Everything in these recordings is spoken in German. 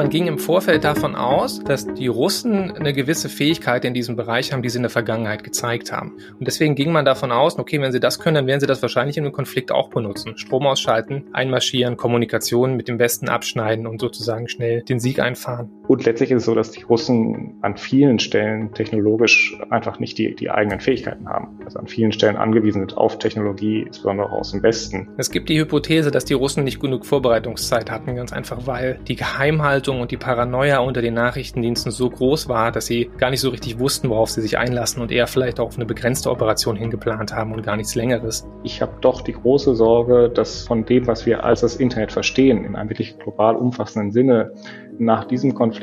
man ging im Vorfeld davon aus, dass die Russen eine gewisse Fähigkeit in diesem Bereich haben, die sie in der Vergangenheit gezeigt haben. Und deswegen ging man davon aus, okay, wenn sie das können, dann werden sie das wahrscheinlich in einem Konflikt auch benutzen. Strom ausschalten, einmarschieren, Kommunikation mit dem Westen abschneiden und sozusagen schnell den Sieg einfahren. Und letztlich ist es so, dass die Russen an vielen Stellen technologisch einfach nicht die, die eigenen Fähigkeiten haben. Also an vielen Stellen angewiesen sind auf Technologie, insbesondere auch aus dem Westen. Es gibt die Hypothese, dass die Russen nicht genug Vorbereitungszeit hatten, ganz einfach, weil die Geheimhaltung und die Paranoia unter den Nachrichtendiensten so groß war, dass sie gar nicht so richtig wussten, worauf sie sich einlassen und eher vielleicht auch auf eine begrenzte Operation hingeplant haben und gar nichts Längeres. Ich habe doch die große Sorge, dass von dem, was wir als das Internet verstehen, in einem wirklich global umfassenden Sinne, nach diesem Konflikt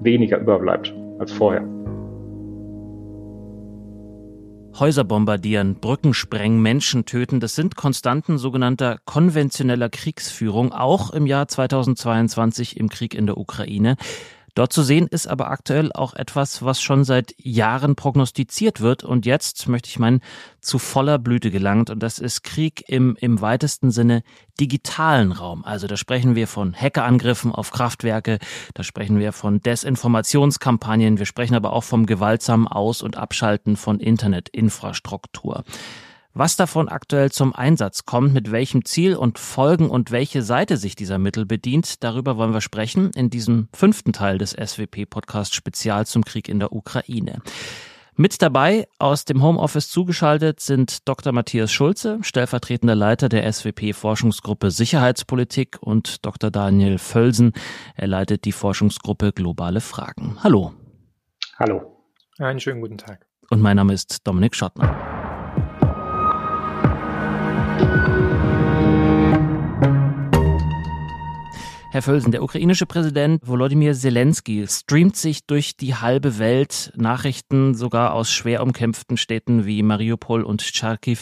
weniger überbleibt als vorher. Häuser bombardieren, Brücken sprengen, Menschen töten, das sind Konstanten sogenannter konventioneller Kriegsführung, auch im Jahr 2022 im Krieg in der Ukraine. Dort zu sehen ist aber aktuell auch etwas, was schon seit Jahren prognostiziert wird und jetzt, möchte ich meinen, zu voller Blüte gelangt. Und das ist Krieg im, im weitesten Sinne digitalen Raum. Also da sprechen wir von Hackerangriffen auf Kraftwerke, da sprechen wir von Desinformationskampagnen, wir sprechen aber auch vom gewaltsamen Aus- und Abschalten von Internetinfrastruktur. Was davon aktuell zum Einsatz kommt, mit welchem Ziel und Folgen und welche Seite sich dieser Mittel bedient, darüber wollen wir sprechen in diesem fünften Teil des SWP-Podcast Spezial zum Krieg in der Ukraine. Mit dabei aus dem Homeoffice zugeschaltet sind Dr. Matthias Schulze, stellvertretender Leiter der SWP-Forschungsgruppe Sicherheitspolitik und Dr. Daniel Völsen. Er leitet die Forschungsgruppe Globale Fragen. Hallo. Hallo. Einen schönen guten Tag. Und mein Name ist Dominik Schottner. Herr Völsen, der ukrainische Präsident Volodymyr Zelensky streamt sich durch die halbe Welt. Nachrichten sogar aus schwer umkämpften Städten wie Mariupol und Charkiw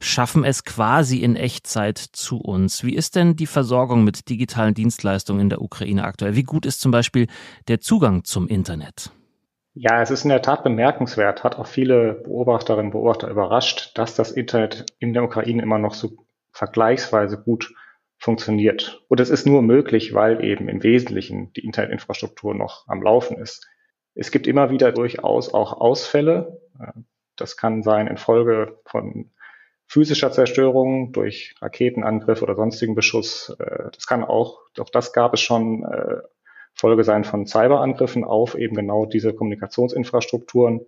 schaffen es quasi in Echtzeit zu uns. Wie ist denn die Versorgung mit digitalen Dienstleistungen in der Ukraine aktuell? Wie gut ist zum Beispiel der Zugang zum Internet? Ja, es ist in der Tat bemerkenswert, hat auch viele Beobachterinnen und Beobachter überrascht, dass das Internet in der Ukraine immer noch so vergleichsweise gut funktioniert. Und es ist nur möglich, weil eben im Wesentlichen die Internetinfrastruktur noch am Laufen ist. Es gibt immer wieder durchaus auch Ausfälle. Das kann sein infolge von physischer Zerstörung durch Raketenangriff oder sonstigen Beschuss. Das kann auch, doch das gab es schon, äh, Folge sein von Cyberangriffen auf eben genau diese Kommunikationsinfrastrukturen.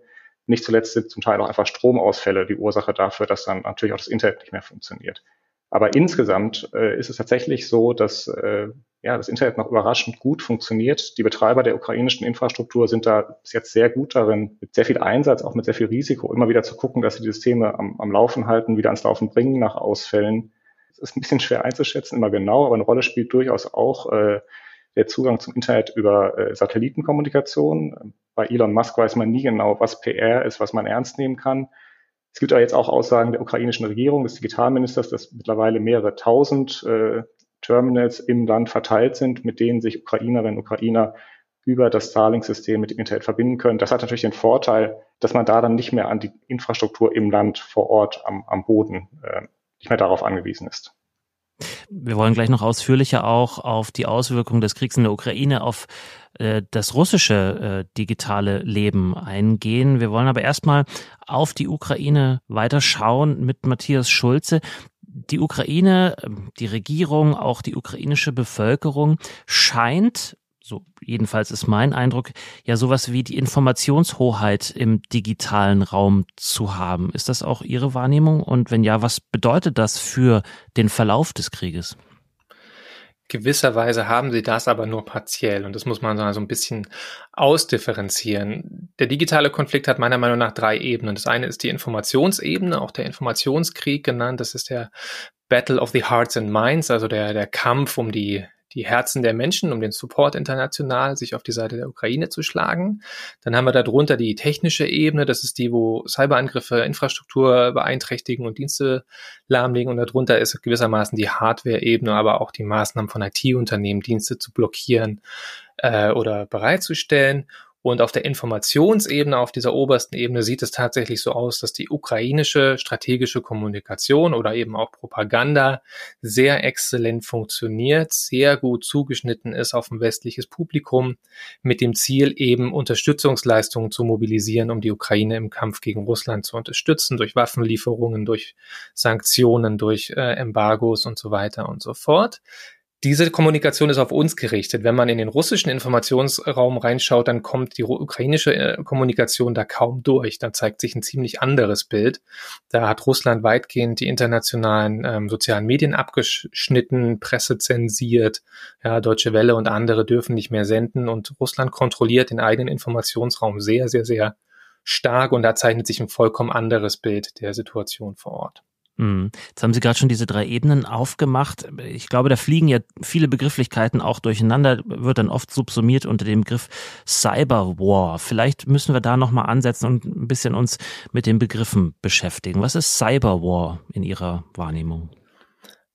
Nicht zuletzt sind zum Teil auch einfach Stromausfälle die Ursache dafür, dass dann natürlich auch das Internet nicht mehr funktioniert. Aber insgesamt äh, ist es tatsächlich so, dass äh, ja, das Internet noch überraschend gut funktioniert. Die Betreiber der ukrainischen Infrastruktur sind da bis jetzt sehr gut darin, mit sehr viel Einsatz, auch mit sehr viel Risiko, immer wieder zu gucken, dass sie die Systeme am, am Laufen halten, wieder ans Laufen bringen nach Ausfällen. Es ist ein bisschen schwer einzuschätzen, immer genau, aber eine Rolle spielt durchaus auch äh, der Zugang zum Internet über äh, Satellitenkommunikation. Bei Elon Musk weiß man nie genau, was PR ist, was man ernst nehmen kann. Es gibt aber jetzt auch Aussagen der ukrainischen Regierung, des Digitalministers, dass mittlerweile mehrere tausend äh, Terminals im Land verteilt sind, mit denen sich Ukrainerinnen und Ukrainer über das Starlink-System mit dem Internet verbinden können. Das hat natürlich den Vorteil, dass man da dann nicht mehr an die Infrastruktur im Land vor Ort am, am Boden äh, nicht mehr darauf angewiesen ist. Wir wollen gleich noch ausführlicher auch auf die Auswirkungen des Kriegs in der Ukraine auf äh, das russische äh, digitale Leben eingehen. Wir wollen aber erstmal auf die Ukraine weiterschauen mit Matthias Schulze. Die Ukraine, ähm, die Regierung, auch die ukrainische Bevölkerung scheint so jedenfalls ist mein Eindruck, ja sowas wie die Informationshoheit im digitalen Raum zu haben. Ist das auch Ihre Wahrnehmung? Und wenn ja, was bedeutet das für den Verlauf des Krieges? Gewisserweise haben sie das aber nur partiell und das muss man so ein bisschen ausdifferenzieren. Der digitale Konflikt hat meiner Meinung nach drei Ebenen. Das eine ist die Informationsebene, auch der Informationskrieg genannt. Das ist der Battle of the Hearts and Minds, also der, der Kampf um die die Herzen der Menschen, um den Support international sich auf die Seite der Ukraine zu schlagen. Dann haben wir darunter die technische Ebene, das ist die, wo Cyberangriffe Infrastruktur beeinträchtigen und Dienste lahmlegen. Und darunter ist gewissermaßen die Hardware-Ebene, aber auch die Maßnahmen von IT-Unternehmen, Dienste zu blockieren äh, oder bereitzustellen. Und auf der Informationsebene, auf dieser obersten Ebene sieht es tatsächlich so aus, dass die ukrainische strategische Kommunikation oder eben auch Propaganda sehr exzellent funktioniert, sehr gut zugeschnitten ist auf ein westliches Publikum mit dem Ziel eben Unterstützungsleistungen zu mobilisieren, um die Ukraine im Kampf gegen Russland zu unterstützen, durch Waffenlieferungen, durch Sanktionen, durch äh, Embargos und so weiter und so fort. Diese Kommunikation ist auf uns gerichtet. Wenn man in den russischen Informationsraum reinschaut, dann kommt die ukrainische äh, Kommunikation da kaum durch. Da zeigt sich ein ziemlich anderes Bild. Da hat Russland weitgehend die internationalen ähm, sozialen Medien abgeschnitten, Presse zensiert. Ja, Deutsche Welle und andere dürfen nicht mehr senden und Russland kontrolliert den eigenen Informationsraum sehr, sehr, sehr stark und da zeichnet sich ein vollkommen anderes Bild der Situation vor Ort. Mhm. Jetzt haben Sie gerade schon diese drei Ebenen aufgemacht. Ich glaube, da fliegen ja viele Begrifflichkeiten auch durcheinander, wird dann oft subsumiert unter dem Begriff Cyberwar. Vielleicht müssen wir da nochmal ansetzen und ein bisschen uns mit den Begriffen beschäftigen. Was ist Cyberwar in Ihrer Wahrnehmung?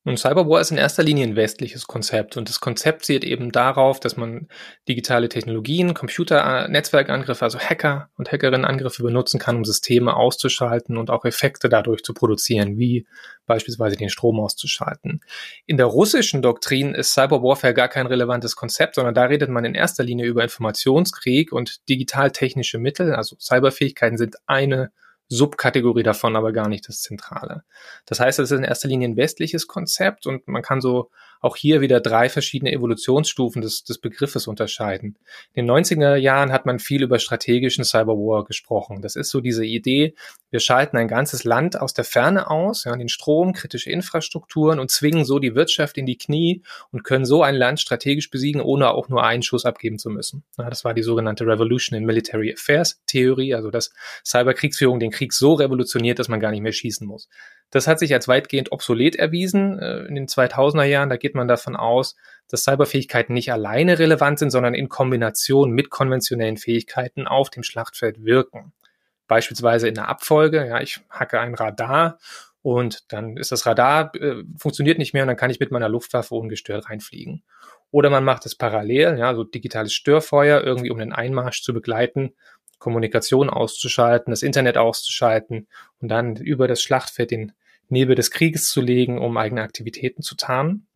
Und Cyberwar ist in erster Linie ein westliches Konzept und das Konzept zielt eben darauf, dass man digitale Technologien, Computer-Netzwerkangriffe, also Hacker und Hackerinnenangriffe benutzen kann, um Systeme auszuschalten und auch Effekte dadurch zu produzieren, wie beispielsweise den Strom auszuschalten. In der russischen Doktrin ist Cyberwarfare gar kein relevantes Konzept, sondern da redet man in erster Linie über Informationskrieg und digital-technische Mittel, also Cyberfähigkeiten sind eine Subkategorie davon, aber gar nicht das Zentrale. Das heißt, es ist in erster Linie ein westliches Konzept und man kann so auch hier wieder drei verschiedene Evolutionsstufen des, des Begriffes unterscheiden. In den 90er Jahren hat man viel über strategischen Cyberwar gesprochen. Das ist so diese Idee, wir schalten ein ganzes Land aus der Ferne aus, ja, den Strom, kritische Infrastrukturen und zwingen so die Wirtschaft in die Knie und können so ein Land strategisch besiegen, ohne auch nur einen Schuss abgeben zu müssen. Ja, das war die sogenannte Revolution in Military Affairs Theorie, also dass Cyberkriegsführung den Krieg so revolutioniert, dass man gar nicht mehr schießen muss. Das hat sich als weitgehend obsolet erwiesen äh, in den 2000er Jahren. Da geht man davon aus, dass Cyberfähigkeiten nicht alleine relevant sind, sondern in Kombination mit konventionellen Fähigkeiten auf dem Schlachtfeld wirken. Beispielsweise in der Abfolge, ja, ich hacke ein Radar und dann ist das Radar, äh, funktioniert nicht mehr und dann kann ich mit meiner Luftwaffe ungestört reinfliegen. Oder man macht es parallel, ja, so digitales Störfeuer, irgendwie um den Einmarsch zu begleiten Kommunikation auszuschalten, das Internet auszuschalten und dann über das Schlachtfeld den Nebel des Krieges zu legen, um eigene Aktivitäten zu tarnen.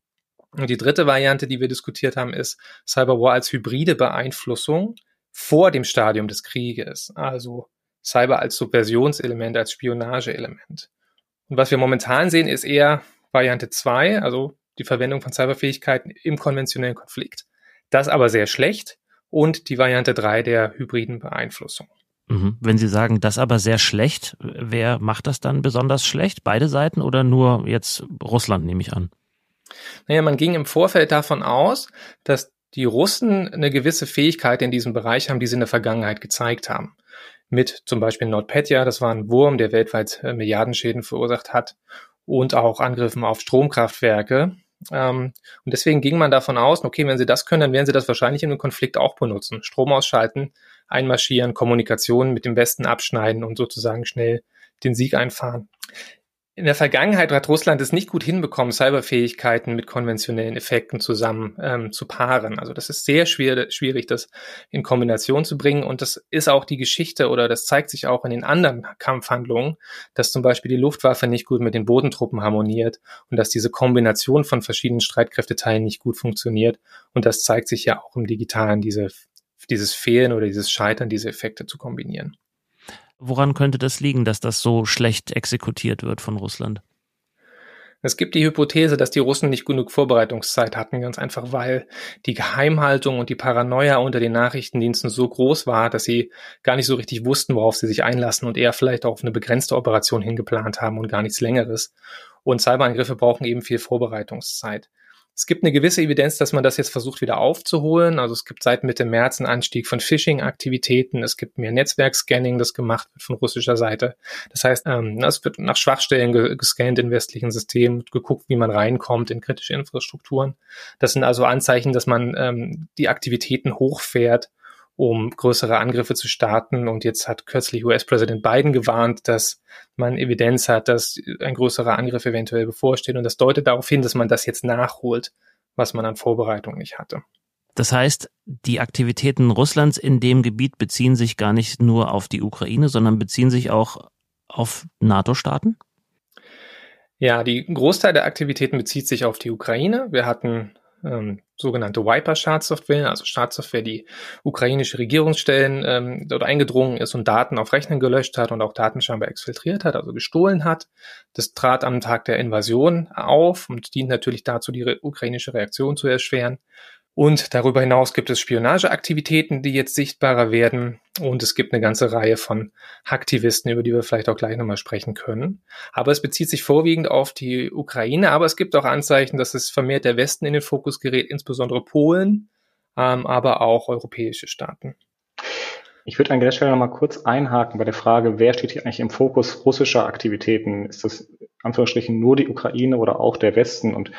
Und die dritte Variante, die wir diskutiert haben, ist Cyberwar als hybride Beeinflussung vor dem Stadium des Krieges. Also Cyber als Subversionselement, als Spionageelement. Und was wir momentan sehen, ist eher Variante 2, also die Verwendung von Cyberfähigkeiten im konventionellen Konflikt. Das aber sehr schlecht, und die Variante 3 der hybriden Beeinflussung. Mhm. Wenn Sie sagen, das aber sehr schlecht, wer macht das dann besonders schlecht? Beide Seiten oder nur jetzt Russland, nehme ich an? Naja, man ging im Vorfeld davon aus, dass die Russen eine gewisse Fähigkeit in diesem Bereich haben, die sie in der Vergangenheit gezeigt haben. Mit zum Beispiel NordPetya, das war ein Wurm, der weltweit äh, Milliardenschäden verursacht hat, und auch Angriffen auf Stromkraftwerke, und deswegen ging man davon aus, okay, wenn sie das können, dann werden sie das wahrscheinlich in einem Konflikt auch benutzen. Strom ausschalten, einmarschieren, Kommunikation mit dem Westen abschneiden und sozusagen schnell den Sieg einfahren. In der Vergangenheit hat Russland es nicht gut hinbekommen, Cyberfähigkeiten mit konventionellen Effekten zusammen ähm, zu paaren. Also das ist sehr schwer, schwierig, das in Kombination zu bringen. Und das ist auch die Geschichte oder das zeigt sich auch in den anderen Kampfhandlungen, dass zum Beispiel die Luftwaffe nicht gut mit den Bodentruppen harmoniert und dass diese Kombination von verschiedenen Streitkräfteteilen nicht gut funktioniert. Und das zeigt sich ja auch im Digitalen, diese, dieses Fehlen oder dieses Scheitern, diese Effekte zu kombinieren. Woran könnte das liegen, dass das so schlecht exekutiert wird von Russland? Es gibt die Hypothese, dass die Russen nicht genug Vorbereitungszeit hatten, ganz einfach weil die Geheimhaltung und die Paranoia unter den Nachrichtendiensten so groß war, dass sie gar nicht so richtig wussten, worauf sie sich einlassen und eher vielleicht auch auf eine begrenzte Operation hingeplant haben und gar nichts Längeres. Und Cyberangriffe brauchen eben viel Vorbereitungszeit. Es gibt eine gewisse Evidenz, dass man das jetzt versucht wieder aufzuholen. Also es gibt seit Mitte März einen Anstieg von Phishing-Aktivitäten. Es gibt mehr Netzwerkscanning, das gemacht wird von russischer Seite. Das heißt, ähm, es wird nach Schwachstellen ge gescannt in westlichen Systemen, geguckt, wie man reinkommt in kritische Infrastrukturen. Das sind also Anzeichen, dass man ähm, die Aktivitäten hochfährt um größere Angriffe zu starten. Und jetzt hat kürzlich US-Präsident Biden gewarnt, dass man Evidenz hat, dass ein größerer Angriff eventuell bevorsteht. Und das deutet darauf hin, dass man das jetzt nachholt, was man an Vorbereitung nicht hatte. Das heißt, die Aktivitäten Russlands in dem Gebiet beziehen sich gar nicht nur auf die Ukraine, sondern beziehen sich auch auf NATO-Staaten? Ja, die Großteil der Aktivitäten bezieht sich auf die Ukraine. Wir hatten ähm, sogenannte Wiper-Schadsoftware, also Schadsoftware, die ukrainische Regierungsstellen ähm, dort eingedrungen ist und Daten auf Rechnern gelöscht hat und auch Daten scheinbar exfiltriert hat, also gestohlen hat. Das trat am Tag der Invasion auf und dient natürlich dazu, die ukrainische Reaktion zu erschweren. Und darüber hinaus gibt es Spionageaktivitäten, die jetzt sichtbarer werden. Und es gibt eine ganze Reihe von Aktivisten, über die wir vielleicht auch gleich nochmal sprechen können. Aber es bezieht sich vorwiegend auf die Ukraine. Aber es gibt auch Anzeichen, dass es vermehrt der Westen in den Fokus gerät, insbesondere Polen, ähm, aber auch europäische Staaten. Ich würde an der Stelle nochmal kurz einhaken bei der Frage, wer steht hier eigentlich im Fokus russischer Aktivitäten? Ist das Anführungsstrichen nur die Ukraine oder auch der Westen? Und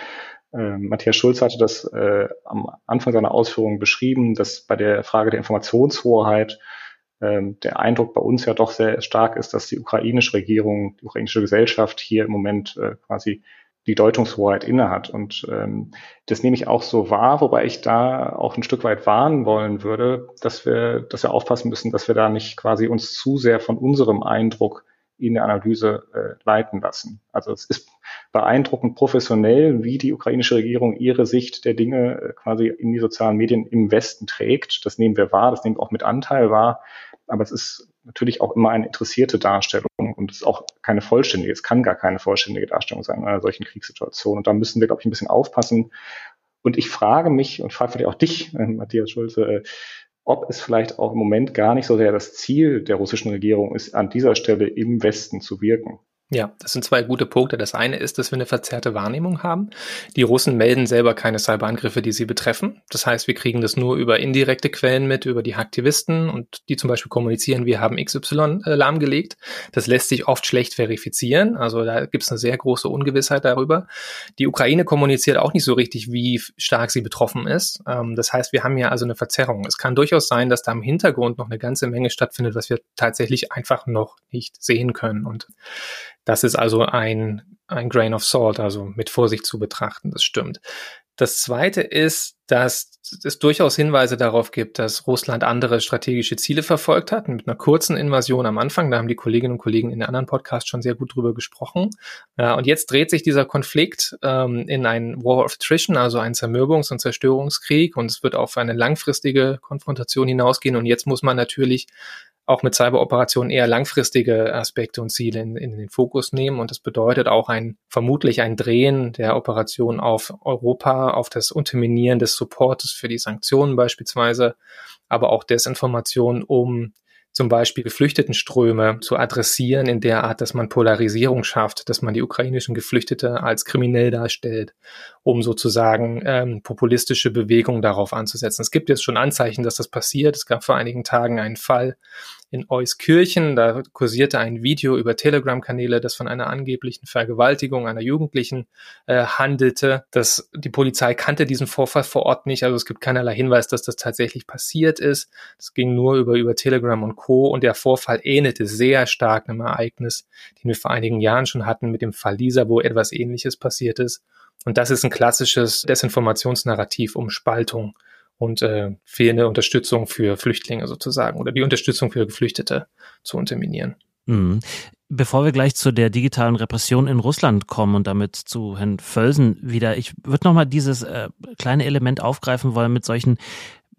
äh, Matthias Schulz hatte das äh, am Anfang seiner Ausführungen beschrieben, dass bei der Frage der Informationshoheit äh, der Eindruck bei uns ja doch sehr stark ist, dass die ukrainische Regierung, die ukrainische Gesellschaft hier im Moment äh, quasi die Deutungshoheit innehat. Und ähm, das nehme ich auch so wahr, wobei ich da auch ein Stück weit warnen wollen würde, dass wir, dass wir aufpassen müssen, dass wir da nicht quasi uns zu sehr von unserem Eindruck in der Analyse äh, leiten lassen. Also es ist beeindruckend professionell, wie die ukrainische Regierung ihre Sicht der Dinge äh, quasi in die sozialen Medien im Westen trägt. Das nehmen wir wahr, das nehmen wir auch mit Anteil wahr. Aber es ist natürlich auch immer eine interessierte Darstellung und es ist auch keine vollständige, es kann gar keine vollständige Darstellung sein in einer solchen Kriegssituation. Und da müssen wir, glaube ich, ein bisschen aufpassen. Und ich frage mich und frage vielleicht auch dich, äh, Matthias Schulze, äh, ob es vielleicht auch im Moment gar nicht so sehr das Ziel der russischen Regierung ist, an dieser Stelle im Westen zu wirken. Ja, das sind zwei gute Punkte. Das eine ist, dass wir eine verzerrte Wahrnehmung haben. Die Russen melden selber keine Cyberangriffe, die sie betreffen. Das heißt, wir kriegen das nur über indirekte Quellen mit, über die Aktivisten und die zum Beispiel kommunizieren, wir haben XY äh, lahmgelegt. Das lässt sich oft schlecht verifizieren. Also da gibt es eine sehr große Ungewissheit darüber. Die Ukraine kommuniziert auch nicht so richtig, wie stark sie betroffen ist. Ähm, das heißt, wir haben ja also eine Verzerrung. Es kann durchaus sein, dass da im Hintergrund noch eine ganze Menge stattfindet, was wir tatsächlich einfach noch nicht sehen können. Und das ist also ein, ein Grain of Salt, also mit Vorsicht zu betrachten, das stimmt. Das zweite ist, dass es durchaus Hinweise darauf gibt, dass Russland andere strategische Ziele verfolgt hat, mit einer kurzen Invasion am Anfang. Da haben die Kolleginnen und Kollegen in den anderen Podcasts schon sehr gut drüber gesprochen. Und jetzt dreht sich dieser Konflikt ähm, in ein War of Attrition, also einen Zermürbungs- und Zerstörungskrieg. Und es wird auf eine langfristige Konfrontation hinausgehen. Und jetzt muss man natürlich auch mit Cyberoperationen eher langfristige Aspekte und Ziele in, in, den Fokus nehmen. Und das bedeutet auch ein, vermutlich ein Drehen der Operation auf Europa, auf das Unterminieren des Supportes für die Sanktionen beispielsweise, aber auch Desinformation, um zum Beispiel Geflüchtetenströme zu adressieren in der Art, dass man Polarisierung schafft, dass man die ukrainischen Geflüchtete als kriminell darstellt, um sozusagen ähm, populistische Bewegungen darauf anzusetzen. Es gibt jetzt schon Anzeichen, dass das passiert. Es gab vor einigen Tagen einen Fall in Euskirchen. Da kursierte ein Video über Telegram-Kanäle, das von einer angeblichen Vergewaltigung einer Jugendlichen äh, handelte. Das, die Polizei kannte diesen Vorfall vor Ort nicht, also es gibt keinerlei Hinweis, dass das tatsächlich passiert ist. Es ging nur über, über Telegram und Co. Und der Vorfall ähnelte sehr stark einem Ereignis, den wir vor einigen Jahren schon hatten mit dem Fall Lisa, wo etwas ähnliches passiert ist. Und das ist ein klassisches Desinformationsnarrativ um Spaltung und äh, fehlende Unterstützung für Flüchtlinge sozusagen oder die Unterstützung für Geflüchtete zu unterminieren. Mhm. Bevor wir gleich zu der digitalen Repression in Russland kommen und damit zu Herrn Völsen wieder, ich würde nochmal dieses äh, kleine Element aufgreifen wollen mit solchen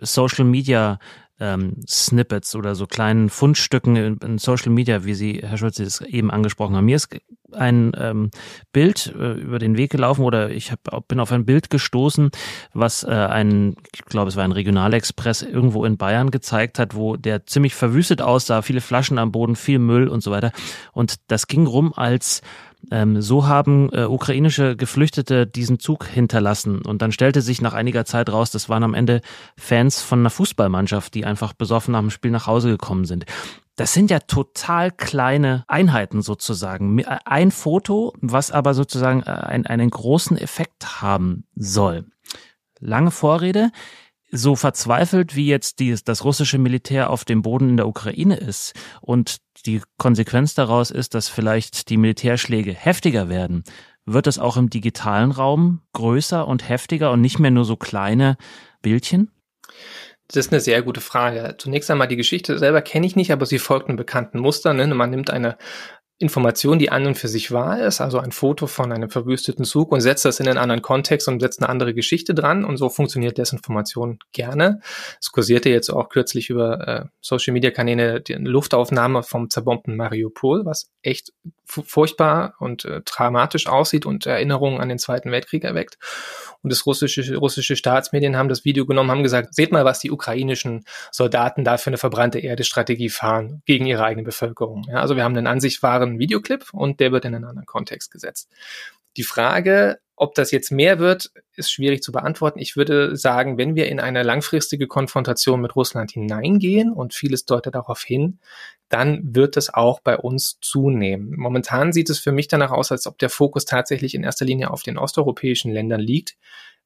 Social Media ähm, Snippets oder so kleinen Fundstücken in, in, Social Media, wie Sie, Herr Schulze, das eben angesprochen haben. Mir ist ein ähm, Bild äh, über den Weg gelaufen oder ich hab, bin auf ein Bild gestoßen, was äh, ein, ich glaube, es war ein Regionalexpress irgendwo in Bayern gezeigt hat, wo der ziemlich verwüstet aussah, viele Flaschen am Boden, viel Müll und so weiter. Und das ging rum als ähm, so haben äh, ukrainische Geflüchtete diesen Zug hinterlassen. Und dann stellte sich nach einiger Zeit raus, das waren am Ende Fans von einer Fußballmannschaft, die einfach besoffen nach dem Spiel nach Hause gekommen sind. Das sind ja total kleine Einheiten sozusagen. Äh, ein Foto, was aber sozusagen äh, einen, einen großen Effekt haben soll. Lange Vorrede so verzweifelt wie jetzt die, das russische Militär auf dem Boden in der Ukraine ist und die Konsequenz daraus ist, dass vielleicht die Militärschläge heftiger werden, wird es auch im digitalen Raum größer und heftiger und nicht mehr nur so kleine Bildchen? Das ist eine sehr gute Frage. Zunächst einmal die Geschichte selber kenne ich nicht, aber sie folgt einem bekannten Muster. Ne? Man nimmt eine Information, die an und für sich wahr ist, also ein Foto von einem verwüsteten Zug und setzt das in einen anderen Kontext und setzt eine andere Geschichte dran und so funktioniert Desinformation gerne. Es kursierte jetzt auch kürzlich über äh, Social Media Kanäle die Luftaufnahme vom zerbombten Mariupol, was echt furchtbar und äh, dramatisch aussieht und Erinnerungen an den Zweiten Weltkrieg erweckt. Und das russische, russische Staatsmedien haben das Video genommen, haben gesagt, seht mal, was die ukrainischen Soldaten da für eine verbrannte Erde-Strategie fahren gegen ihre eigene Bevölkerung. Ja, also wir haben einen an wahren Videoclip und der wird in einen anderen Kontext gesetzt. Die Frage, ob das jetzt mehr wird, ist schwierig zu beantworten. Ich würde sagen, wenn wir in eine langfristige Konfrontation mit Russland hineingehen und vieles deutet darauf hin, dann wird es auch bei uns zunehmen. Momentan sieht es für mich danach aus, als ob der Fokus tatsächlich in erster Linie auf den osteuropäischen Ländern liegt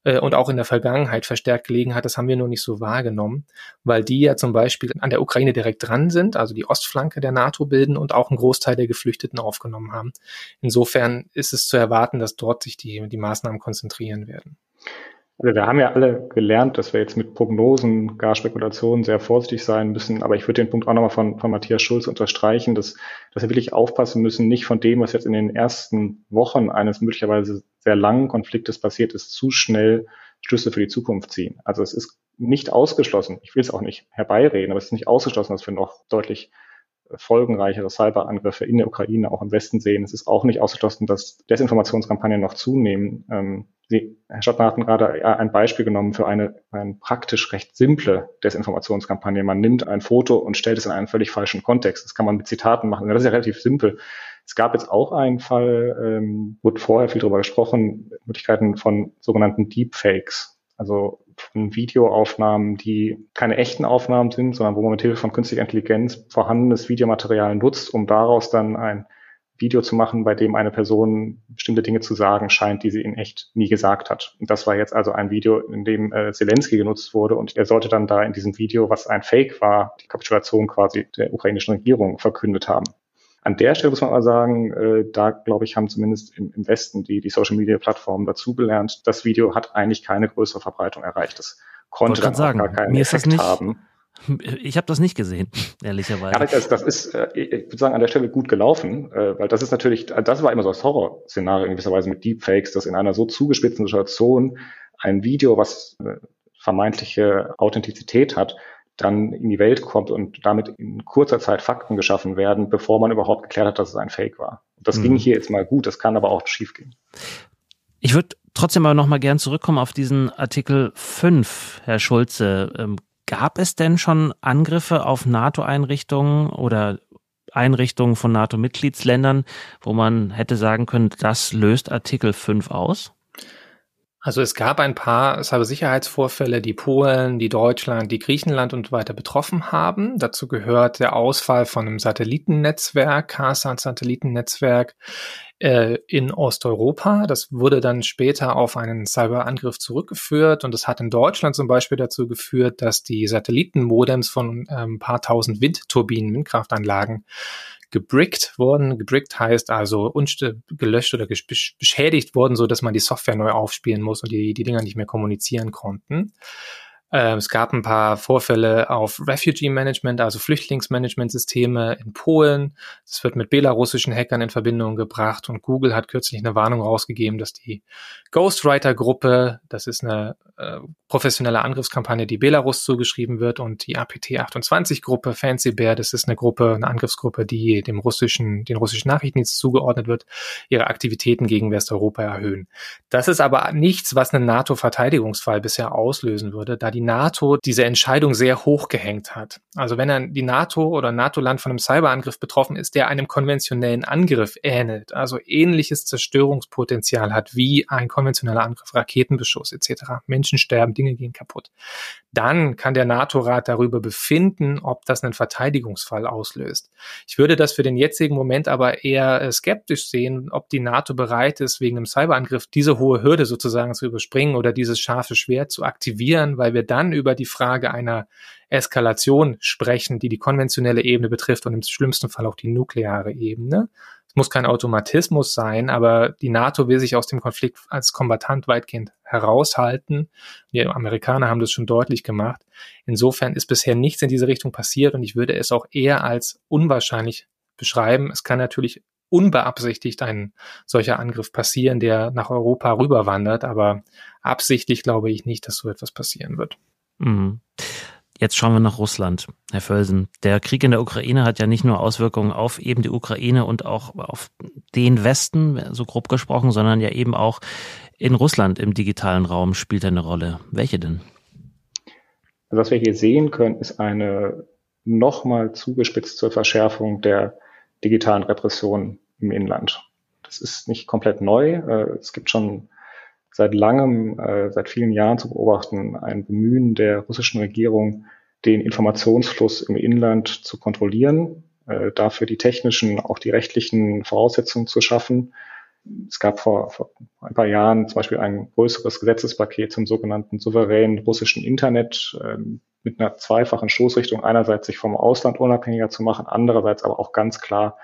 äh, und auch in der Vergangenheit verstärkt gelegen hat. Das haben wir nur nicht so wahrgenommen, weil die ja zum Beispiel an der Ukraine direkt dran sind, also die Ostflanke der NATO bilden und auch einen Großteil der Geflüchteten aufgenommen haben. Insofern ist es zu erwarten, dass dort sich die, die Maßnahmen konzentrieren werden. Also wir haben ja alle gelernt, dass wir jetzt mit Prognosen, gar Spekulationen sehr vorsichtig sein müssen. Aber ich würde den Punkt auch nochmal von, von Matthias Schulz unterstreichen, dass, dass wir wirklich aufpassen müssen, nicht von dem, was jetzt in den ersten Wochen eines möglicherweise sehr langen Konfliktes passiert ist, zu schnell Schlüsse für die Zukunft ziehen. Also es ist nicht ausgeschlossen, ich will es auch nicht herbeireden, aber es ist nicht ausgeschlossen, dass wir noch deutlich folgenreichere Cyberangriffe in der Ukraine auch im Westen sehen. Es ist auch nicht ausgeschlossen, dass Desinformationskampagnen noch zunehmen. Ähm, Sie, Herr Schottner hatten gerade ein Beispiel genommen für eine, eine praktisch recht simple Desinformationskampagne. Man nimmt ein Foto und stellt es in einen völlig falschen Kontext. Das kann man mit Zitaten machen. Das ist ja relativ simpel. Es gab jetzt auch einen Fall, ähm, wurde vorher viel darüber gesprochen, Möglichkeiten von sogenannten Deepfakes. Also von Videoaufnahmen, die keine echten Aufnahmen sind, sondern wo man mit Hilfe von künstlicher Intelligenz vorhandenes Videomaterial nutzt, um daraus dann ein Video zu machen, bei dem eine Person bestimmte Dinge zu sagen scheint, die sie in echt nie gesagt hat. Und das war jetzt also ein Video, in dem äh, Zelensky genutzt wurde und er sollte dann da in diesem Video, was ein Fake war, die Kapitulation quasi der ukrainischen Regierung verkündet haben. An der Stelle muss man mal sagen, äh, da glaube ich, haben zumindest im, im Westen die, die Social Media Plattformen dazugelernt. Das Video hat eigentlich keine größere Verbreitung erreicht. Das konnte dann sagen, gar keinen mir Effekt ist das nicht, haben. Ich habe das nicht gesehen, ehrlicherweise. Ja, das, das ist, äh, ich würde sagen, an der Stelle gut gelaufen, äh, weil das ist natürlich, das war immer so das Horrorszenario in gewisser Weise mit Deepfakes, dass in einer so zugespitzten Situation ein Video, was äh, vermeintliche Authentizität hat, dann in die Welt kommt und damit in kurzer Zeit Fakten geschaffen werden, bevor man überhaupt geklärt hat, dass es ein Fake war. Das mhm. ging hier jetzt mal gut, das kann aber auch schief gehen. Ich würde trotzdem aber noch mal gern zurückkommen auf diesen Artikel 5, Herr Schulze. Ähm, gab es denn schon Angriffe auf NATO-Einrichtungen oder Einrichtungen von NATO-Mitgliedsländern, wo man hätte sagen können, das löst Artikel 5 aus? Also es gab ein paar Cybersicherheitsvorfälle, die Polen, die Deutschland, die Griechenland und weiter betroffen haben. Dazu gehört der Ausfall von einem Satellitennetzwerk, CASAT-Satellitennetzwerk äh, in Osteuropa. Das wurde dann später auf einen Cyberangriff zurückgeführt und das hat in Deutschland zum Beispiel dazu geführt, dass die Satellitenmodems von ein paar tausend Windturbinen, Windkraftanlagen gebrickt worden. Gebrickt heißt also gelöscht oder beschädigt worden, so dass man die Software neu aufspielen muss und die, die Dinger nicht mehr kommunizieren konnten. Äh, es gab ein paar Vorfälle auf Refugee Management, also Flüchtlingsmanagementsysteme in Polen. Das wird mit belarussischen Hackern in Verbindung gebracht und Google hat kürzlich eine Warnung rausgegeben, dass die Ghostwriter-Gruppe, das ist eine äh, professionelle Angriffskampagne, die Belarus zugeschrieben wird und die APT-28-Gruppe, Fancy Bear, das ist eine Gruppe, eine Angriffsgruppe, die dem russischen, den russischen Nachrichtendienst zugeordnet wird, ihre Aktivitäten gegen Westeuropa erhöhen. Das ist aber nichts, was einen NATO-Verteidigungsfall bisher auslösen würde, da die die NATO diese Entscheidung sehr hoch gehängt hat. Also wenn dann die NATO oder NATO-Land von einem Cyberangriff betroffen ist, der einem konventionellen Angriff ähnelt, also ähnliches Zerstörungspotenzial hat wie ein konventioneller Angriff, Raketenbeschuss etc. Menschen sterben, Dinge gehen kaputt. Dann kann der NATO-Rat darüber befinden, ob das einen Verteidigungsfall auslöst. Ich würde das für den jetzigen Moment aber eher äh, skeptisch sehen, ob die NATO bereit ist, wegen einem Cyberangriff diese hohe Hürde sozusagen zu überspringen oder dieses scharfe Schwert zu aktivieren, weil wir dann über die Frage einer Eskalation sprechen, die die konventionelle Ebene betrifft und im schlimmsten Fall auch die nukleare Ebene. Das muss kein Automatismus sein, aber die NATO will sich aus dem Konflikt als Kombatant weitgehend heraushalten. Die Amerikaner haben das schon deutlich gemacht. Insofern ist bisher nichts in diese Richtung passiert und ich würde es auch eher als unwahrscheinlich beschreiben. Es kann natürlich unbeabsichtigt ein solcher Angriff passieren, der nach Europa rüberwandert, aber absichtlich glaube ich nicht, dass so etwas passieren wird. Mhm. Jetzt schauen wir nach Russland, Herr Völsen. Der Krieg in der Ukraine hat ja nicht nur Auswirkungen auf eben die Ukraine und auch auf den Westen, so grob gesprochen, sondern ja eben auch in Russland im digitalen Raum spielt er eine Rolle. Welche denn? Also was wir hier sehen können, ist eine nochmal zugespitzte Verschärfung der digitalen Repression im Inland. Das ist nicht komplett neu. Äh, es gibt schon seit langem, äh, seit vielen Jahren zu beobachten, ein Bemühen der russischen Regierung, den Informationsfluss im Inland zu kontrollieren, äh, dafür die technischen, auch die rechtlichen Voraussetzungen zu schaffen. Es gab vor, vor ein paar Jahren zum Beispiel ein größeres Gesetzespaket zum sogenannten souveränen russischen Internet äh, mit einer zweifachen Stoßrichtung. Einerseits sich vom Ausland unabhängiger zu machen, andererseits aber auch ganz klar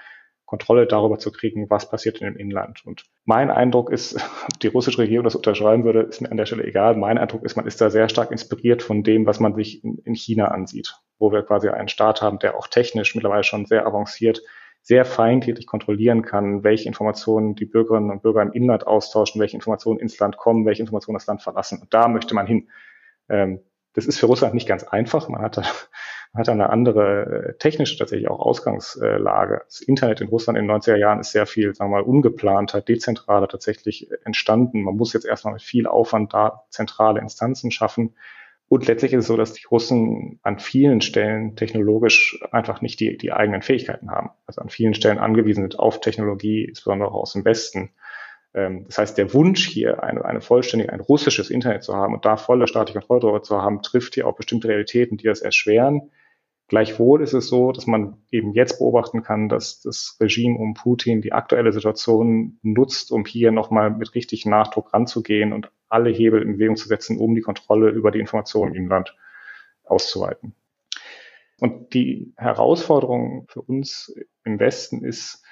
Kontrolle darüber zu kriegen, was passiert in dem Inland. Und mein Eindruck ist, ob die russische Regierung das unterschreiben würde, ist mir an der Stelle egal. Mein Eindruck ist, man ist da sehr stark inspiriert von dem, was man sich in, in China ansieht, wo wir quasi einen Staat haben, der auch technisch mittlerweile schon sehr avanciert, sehr feingliedrig kontrollieren kann, welche Informationen die Bürgerinnen und Bürger im Inland austauschen, welche Informationen ins Land kommen, welche Informationen das Land verlassen. Und da möchte man hin. Ähm, das ist für Russland nicht ganz einfach. Man hat da hat eine andere äh, technische tatsächlich auch Ausgangslage. Das Internet in Russland in den 90er Jahren ist sehr viel, sagen wir mal, ungeplanter, dezentraler tatsächlich entstanden. Man muss jetzt erstmal mit viel Aufwand da zentrale Instanzen schaffen. Und letztlich ist es so, dass die Russen an vielen Stellen technologisch einfach nicht die, die eigenen Fähigkeiten haben. Also an vielen Stellen angewiesen sind auf Technologie, insbesondere auch aus dem Westen. Ähm, das heißt, der Wunsch hier, eine, eine vollständig ein russisches Internet zu haben und da volle staatliche Kontrolle darüber zu haben, trifft hier auch bestimmte Realitäten, die das erschweren. Gleichwohl ist es so, dass man eben jetzt beobachten kann, dass das Regime um Putin die aktuelle Situation nutzt, um hier nochmal mit richtig Nachdruck ranzugehen und alle Hebel in Bewegung zu setzen, um die Kontrolle über die Informationen im Land auszuweiten. Und die Herausforderung für uns im Westen ist,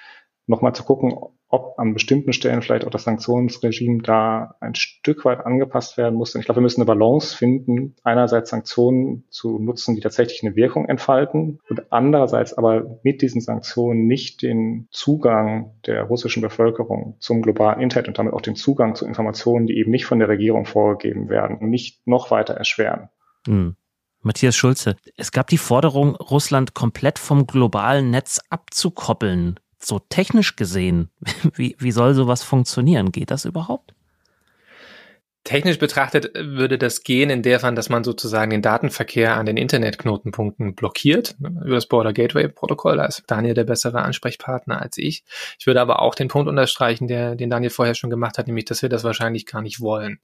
nochmal zu gucken, ob an bestimmten Stellen vielleicht auch das Sanktionsregime da ein Stück weit angepasst werden muss. Und ich glaube, wir müssen eine Balance finden, einerseits Sanktionen zu nutzen, die tatsächlich eine Wirkung entfalten und andererseits aber mit diesen Sanktionen nicht den Zugang der russischen Bevölkerung zum globalen Internet und damit auch den Zugang zu Informationen, die eben nicht von der Regierung vorgegeben werden, nicht noch weiter erschweren. Hm. Matthias Schulze, es gab die Forderung, Russland komplett vom globalen Netz abzukoppeln so technisch gesehen, wie, wie soll sowas funktionieren? Geht das überhaupt? Technisch betrachtet würde das gehen in der Form, dass man sozusagen den Datenverkehr an den Internetknotenpunkten blockiert ne, über das Border Gateway Protokoll. Da ist Daniel der bessere Ansprechpartner als ich. Ich würde aber auch den Punkt unterstreichen, der, den Daniel vorher schon gemacht hat, nämlich, dass wir das wahrscheinlich gar nicht wollen.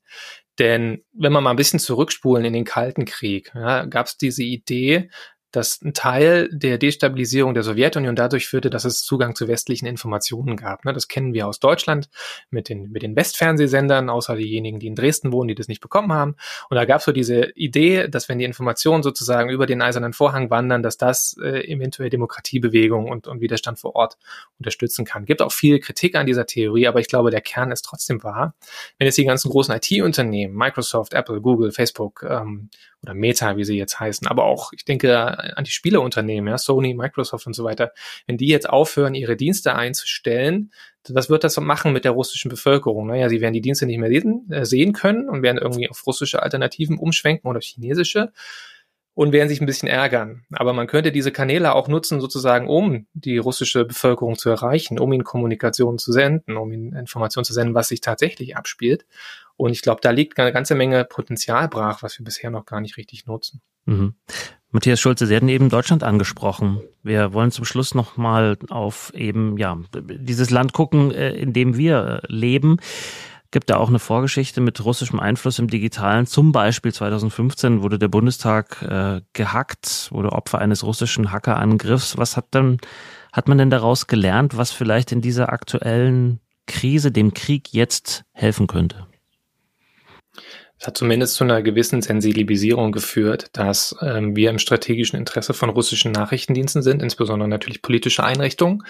Denn wenn wir mal ein bisschen zurückspulen in den Kalten Krieg, ja, gab es diese Idee, dass ein Teil der Destabilisierung der Sowjetunion dadurch führte, dass es Zugang zu westlichen Informationen gab. Ne, das kennen wir aus Deutschland mit den, mit den Westfernsehsendern, außer diejenigen, die in Dresden wohnen, die das nicht bekommen haben. Und da gab es so diese Idee, dass wenn die Informationen sozusagen über den eisernen Vorhang wandern, dass das äh, eventuell Demokratiebewegung und, und Widerstand vor Ort unterstützen kann. Gibt auch viel Kritik an dieser Theorie, aber ich glaube, der Kern ist trotzdem wahr. Wenn jetzt die ganzen großen IT-Unternehmen, Microsoft, Apple, Google, Facebook ähm, oder Meta, wie sie jetzt heißen, aber auch, ich denke, an die Spieleunternehmen, ja, Sony, Microsoft und so weiter, wenn die jetzt aufhören, ihre Dienste einzustellen, was wird das machen mit der russischen Bevölkerung? Naja, sie werden die Dienste nicht mehr lesen, äh, sehen können und werden irgendwie auf russische Alternativen umschwenken oder chinesische und werden sich ein bisschen ärgern. Aber man könnte diese Kanäle auch nutzen, sozusagen, um die russische Bevölkerung zu erreichen, um ihnen Kommunikation zu senden, um ihnen Informationen zu senden, was sich tatsächlich abspielt. Und ich glaube, da liegt eine ganze Menge Potenzial brach, was wir bisher noch gar nicht richtig nutzen. Mhm. Matthias Schulze, Sie hatten eben Deutschland angesprochen. Wir wollen zum Schluss nochmal auf eben, ja, dieses Land gucken, äh, in dem wir äh, leben. Gibt da auch eine Vorgeschichte mit russischem Einfluss im Digitalen. Zum Beispiel 2015 wurde der Bundestag äh, gehackt, wurde Opfer eines russischen Hackerangriffs. Was hat dann, hat man denn daraus gelernt, was vielleicht in dieser aktuellen Krise, dem Krieg jetzt helfen könnte? Es hat zumindest zu einer gewissen Sensibilisierung geführt, dass ähm, wir im strategischen Interesse von russischen Nachrichtendiensten sind, insbesondere natürlich politische Einrichtungen.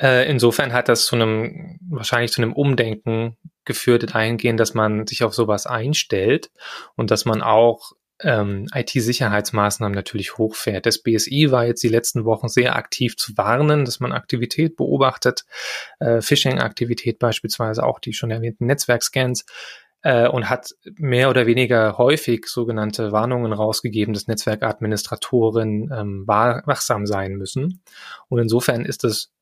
Äh, insofern hat das zu einem, wahrscheinlich zu einem Umdenken geführt dahingehend, dass man sich auf sowas einstellt und dass man auch ähm, IT-Sicherheitsmaßnahmen natürlich hochfährt. Das BSI war jetzt die letzten Wochen sehr aktiv zu warnen, dass man Aktivität beobachtet, äh, Phishing-Aktivität beispielsweise, auch die schon erwähnten Netzwerkscans äh, und hat mehr oder weniger häufig sogenannte Warnungen rausgegeben, dass Netzwerkadministratoren ähm, wachsam sein müssen. Und insofern ist es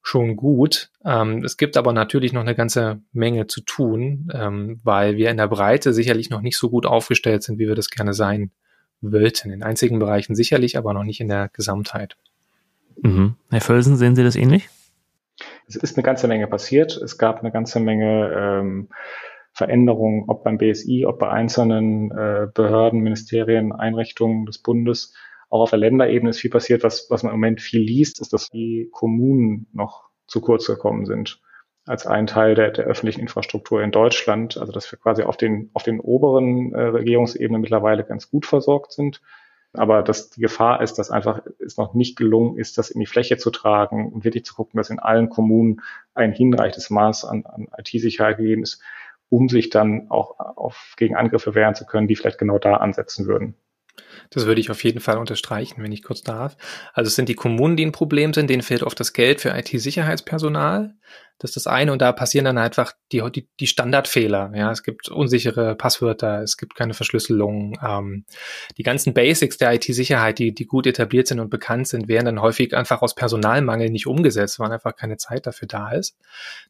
schon gut. Ähm, es gibt aber natürlich noch eine ganze Menge zu tun, ähm, weil wir in der Breite sicherlich noch nicht so gut aufgestellt sind, wie wir das gerne sein wollten. In einzigen Bereichen sicherlich, aber noch nicht in der Gesamtheit. Mhm. Herr Völsen, sehen Sie das ähnlich? Es ist eine ganze Menge passiert. Es gab eine ganze Menge ähm, Veränderungen, ob beim BSI, ob bei einzelnen äh, Behörden, Ministerien, Einrichtungen des Bundes. Auch auf der Länderebene ist viel passiert. Was, was man im Moment viel liest, ist, dass die Kommunen noch zu kurz gekommen sind als ein Teil der, der öffentlichen Infrastruktur in Deutschland. Also dass wir quasi auf den, auf den oberen äh, Regierungsebenen mittlerweile ganz gut versorgt sind. Aber dass die Gefahr ist, dass einfach es noch nicht gelungen ist, das in die Fläche zu tragen und wirklich zu gucken, dass in allen Kommunen ein hinreichendes Maß an, an IT-Sicherheit gegeben ist, um sich dann auch auf, gegen Angriffe wehren zu können, die vielleicht genau da ansetzen würden. Das würde ich auf jeden Fall unterstreichen, wenn ich kurz darf. Also es sind die Kommunen, die ein Problem sind, denen fehlt oft das Geld für IT-Sicherheitspersonal. Das ist das eine und da passieren dann einfach die, die, die Standardfehler. Ja, es gibt unsichere Passwörter, es gibt keine Verschlüsselung. Ähm, die ganzen Basics der IT-Sicherheit, die, die gut etabliert sind und bekannt sind, werden dann häufig einfach aus Personalmangel nicht umgesetzt, weil einfach keine Zeit dafür da ist.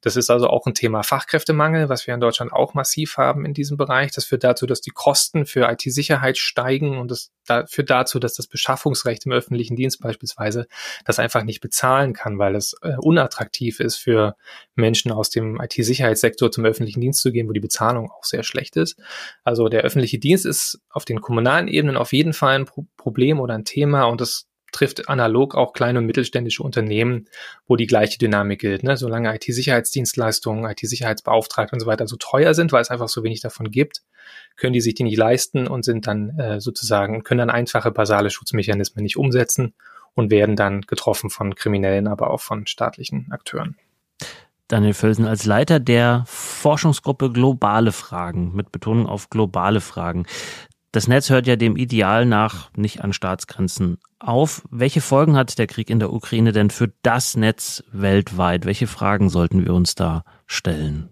Das ist also auch ein Thema Fachkräftemangel, was wir in Deutschland auch massiv haben in diesem Bereich. Das führt dazu, dass die Kosten für IT-Sicherheit steigen und das da, führt dazu, dass das Beschaffungsrecht im öffentlichen Dienst beispielsweise das einfach nicht bezahlen kann, weil es äh, unattraktiv ist für Menschen aus dem IT-Sicherheitssektor zum öffentlichen Dienst zu gehen, wo die Bezahlung auch sehr schlecht ist. Also der öffentliche Dienst ist auf den kommunalen Ebenen auf jeden Fall ein Pro Problem oder ein Thema und das trifft analog auch kleine und mittelständische Unternehmen, wo die gleiche Dynamik gilt. Ne? Solange IT-Sicherheitsdienstleistungen, IT-Sicherheitsbeauftragte und so weiter so teuer sind, weil es einfach so wenig davon gibt, können die sich die nicht leisten und sind dann äh, sozusagen, können dann einfache basale Schutzmechanismen nicht umsetzen und werden dann getroffen von Kriminellen, aber auch von staatlichen Akteuren. Daniel Völsen als Leiter der Forschungsgruppe Globale Fragen mit Betonung auf globale Fragen. Das Netz hört ja dem Ideal nach nicht an Staatsgrenzen auf. Welche Folgen hat der Krieg in der Ukraine denn für das Netz weltweit? Welche Fragen sollten wir uns da stellen?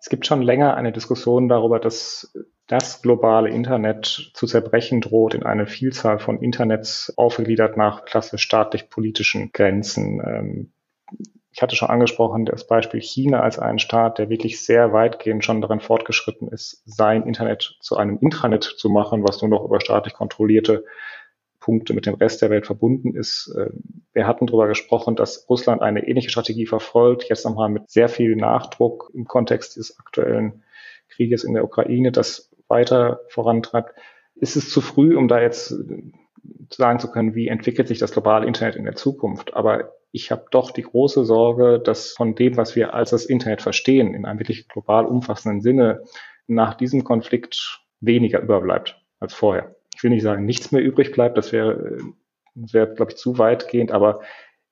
Es gibt schon länger eine Diskussion darüber, dass das globale Internet zu zerbrechen droht in eine Vielzahl von Internets aufgegliedert nach klassisch staatlich-politischen Grenzen. Ähm, ich hatte schon angesprochen, das Beispiel China als einen Staat, der wirklich sehr weitgehend schon darin fortgeschritten ist, sein Internet zu einem Intranet zu machen, was nur noch über staatlich kontrollierte Punkte mit dem Rest der Welt verbunden ist. Ähm, wir hatten darüber gesprochen, dass Russland eine ähnliche Strategie verfolgt, jetzt nochmal mit sehr viel Nachdruck im Kontext des aktuellen Krieges in der Ukraine, das weiter vorantreibt. Ist es zu früh, um da jetzt sagen zu können, wie entwickelt sich das globale Internet in der Zukunft? Aber ich habe doch die große Sorge, dass von dem, was wir als das Internet verstehen, in einem wirklich global umfassenden Sinne, nach diesem Konflikt weniger überbleibt als vorher. Ich will nicht sagen, nichts mehr übrig bleibt, das wäre, wäre glaube ich, zu weitgehend, aber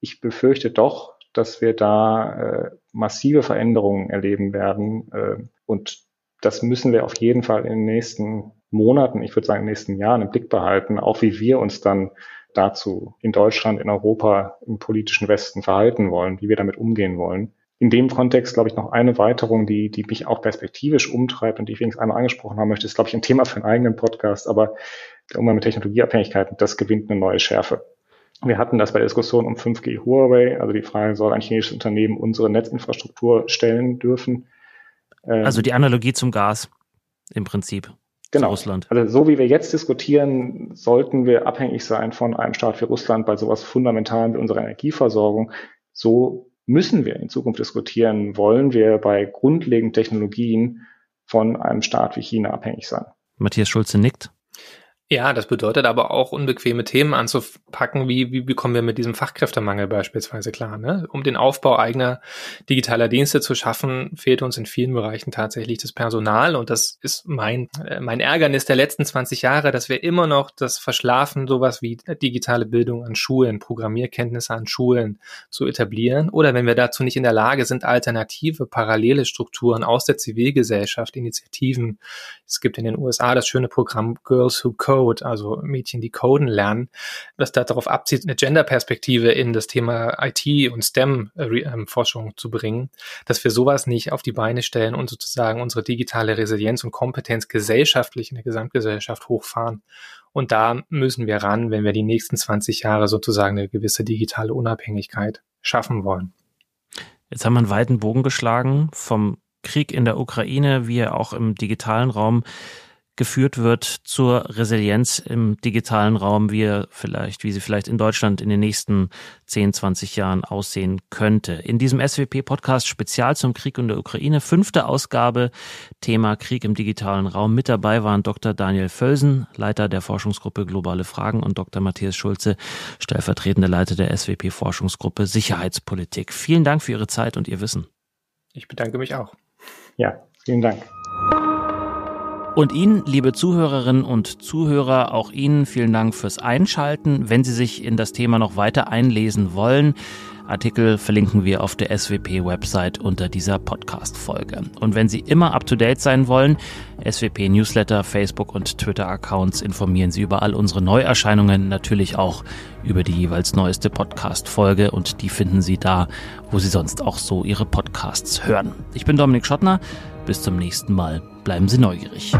ich befürchte doch, dass wir da äh, massive Veränderungen erleben werden. Äh, und das müssen wir auf jeden Fall in den nächsten Monaten, ich würde sagen in den nächsten Jahren im Blick behalten, auch wie wir uns dann dazu in Deutschland, in Europa, im politischen Westen verhalten wollen, wie wir damit umgehen wollen. In dem Kontext, glaube ich, noch eine Weiterung, die, die mich auch perspektivisch umtreibt und die ich wenigstens einmal angesprochen haben möchte, ist, glaube ich, ein Thema für einen eigenen Podcast, aber der Umgang mit Technologieabhängigkeiten, das gewinnt eine neue Schärfe. Wir hatten das bei der Diskussion um 5G Huawei, also die Frage, soll ein chinesisches Unternehmen unsere Netzinfrastruktur stellen dürfen? Also die Analogie zum Gas im Prinzip. Genau. Russland. Also so wie wir jetzt diskutieren, sollten wir abhängig sein von einem Staat wie Russland bei sowas Fundamentalen wie unserer Energieversorgung. So müssen wir in Zukunft diskutieren, wollen wir bei grundlegenden Technologien von einem Staat wie China abhängig sein. Matthias Schulze nickt. Ja, das bedeutet aber auch unbequeme Themen anzupacken, wie wie bekommen wir mit diesem Fachkräftemangel beispielsweise klar. Ne? Um den Aufbau eigener digitaler Dienste zu schaffen, fehlt uns in vielen Bereichen tatsächlich das Personal und das ist mein äh, mein Ärgernis der letzten 20 Jahre, dass wir immer noch das verschlafen, sowas wie digitale Bildung an Schulen, Programmierkenntnisse an Schulen zu etablieren oder wenn wir dazu nicht in der Lage sind, alternative, parallele Strukturen aus der Zivilgesellschaft, Initiativen. Es gibt in den USA das schöne Programm Girls Who Code Code, also Mädchen, die coden lernen, das darauf abzieht, eine Gender-Perspektive in das Thema IT und STEM-Forschung ähm, zu bringen, dass wir sowas nicht auf die Beine stellen und sozusagen unsere digitale Resilienz und Kompetenz gesellschaftlich in der Gesamtgesellschaft hochfahren. Und da müssen wir ran, wenn wir die nächsten 20 Jahre sozusagen eine gewisse digitale Unabhängigkeit schaffen wollen. Jetzt haben wir einen weiten Bogen geschlagen vom Krieg in der Ukraine, wie er auch im digitalen Raum geführt wird zur Resilienz im digitalen Raum, wie er vielleicht, wie sie vielleicht in Deutschland in den nächsten 10, 20 Jahren aussehen könnte. In diesem SWP-Podcast Spezial zum Krieg in der Ukraine, fünfte Ausgabe, Thema Krieg im digitalen Raum. Mit dabei waren Dr. Daniel Völsen, Leiter der Forschungsgruppe Globale Fragen und Dr. Matthias Schulze, stellvertretender Leiter der SWP-Forschungsgruppe Sicherheitspolitik. Vielen Dank für Ihre Zeit und Ihr Wissen. Ich bedanke mich auch. Ja, vielen Dank. Und Ihnen, liebe Zuhörerinnen und Zuhörer, auch Ihnen vielen Dank fürs Einschalten. Wenn Sie sich in das Thema noch weiter einlesen wollen, Artikel verlinken wir auf der SWP-Website unter dieser Podcast-Folge. Und wenn Sie immer up-to-date sein wollen, SWP-Newsletter, Facebook- und Twitter-Accounts informieren Sie über all unsere Neuerscheinungen, natürlich auch über die jeweils neueste Podcast-Folge und die finden Sie da, wo Sie sonst auch so Ihre Podcasts hören. Ich bin Dominik Schottner. Bis zum nächsten Mal. Bleiben Sie neugierig.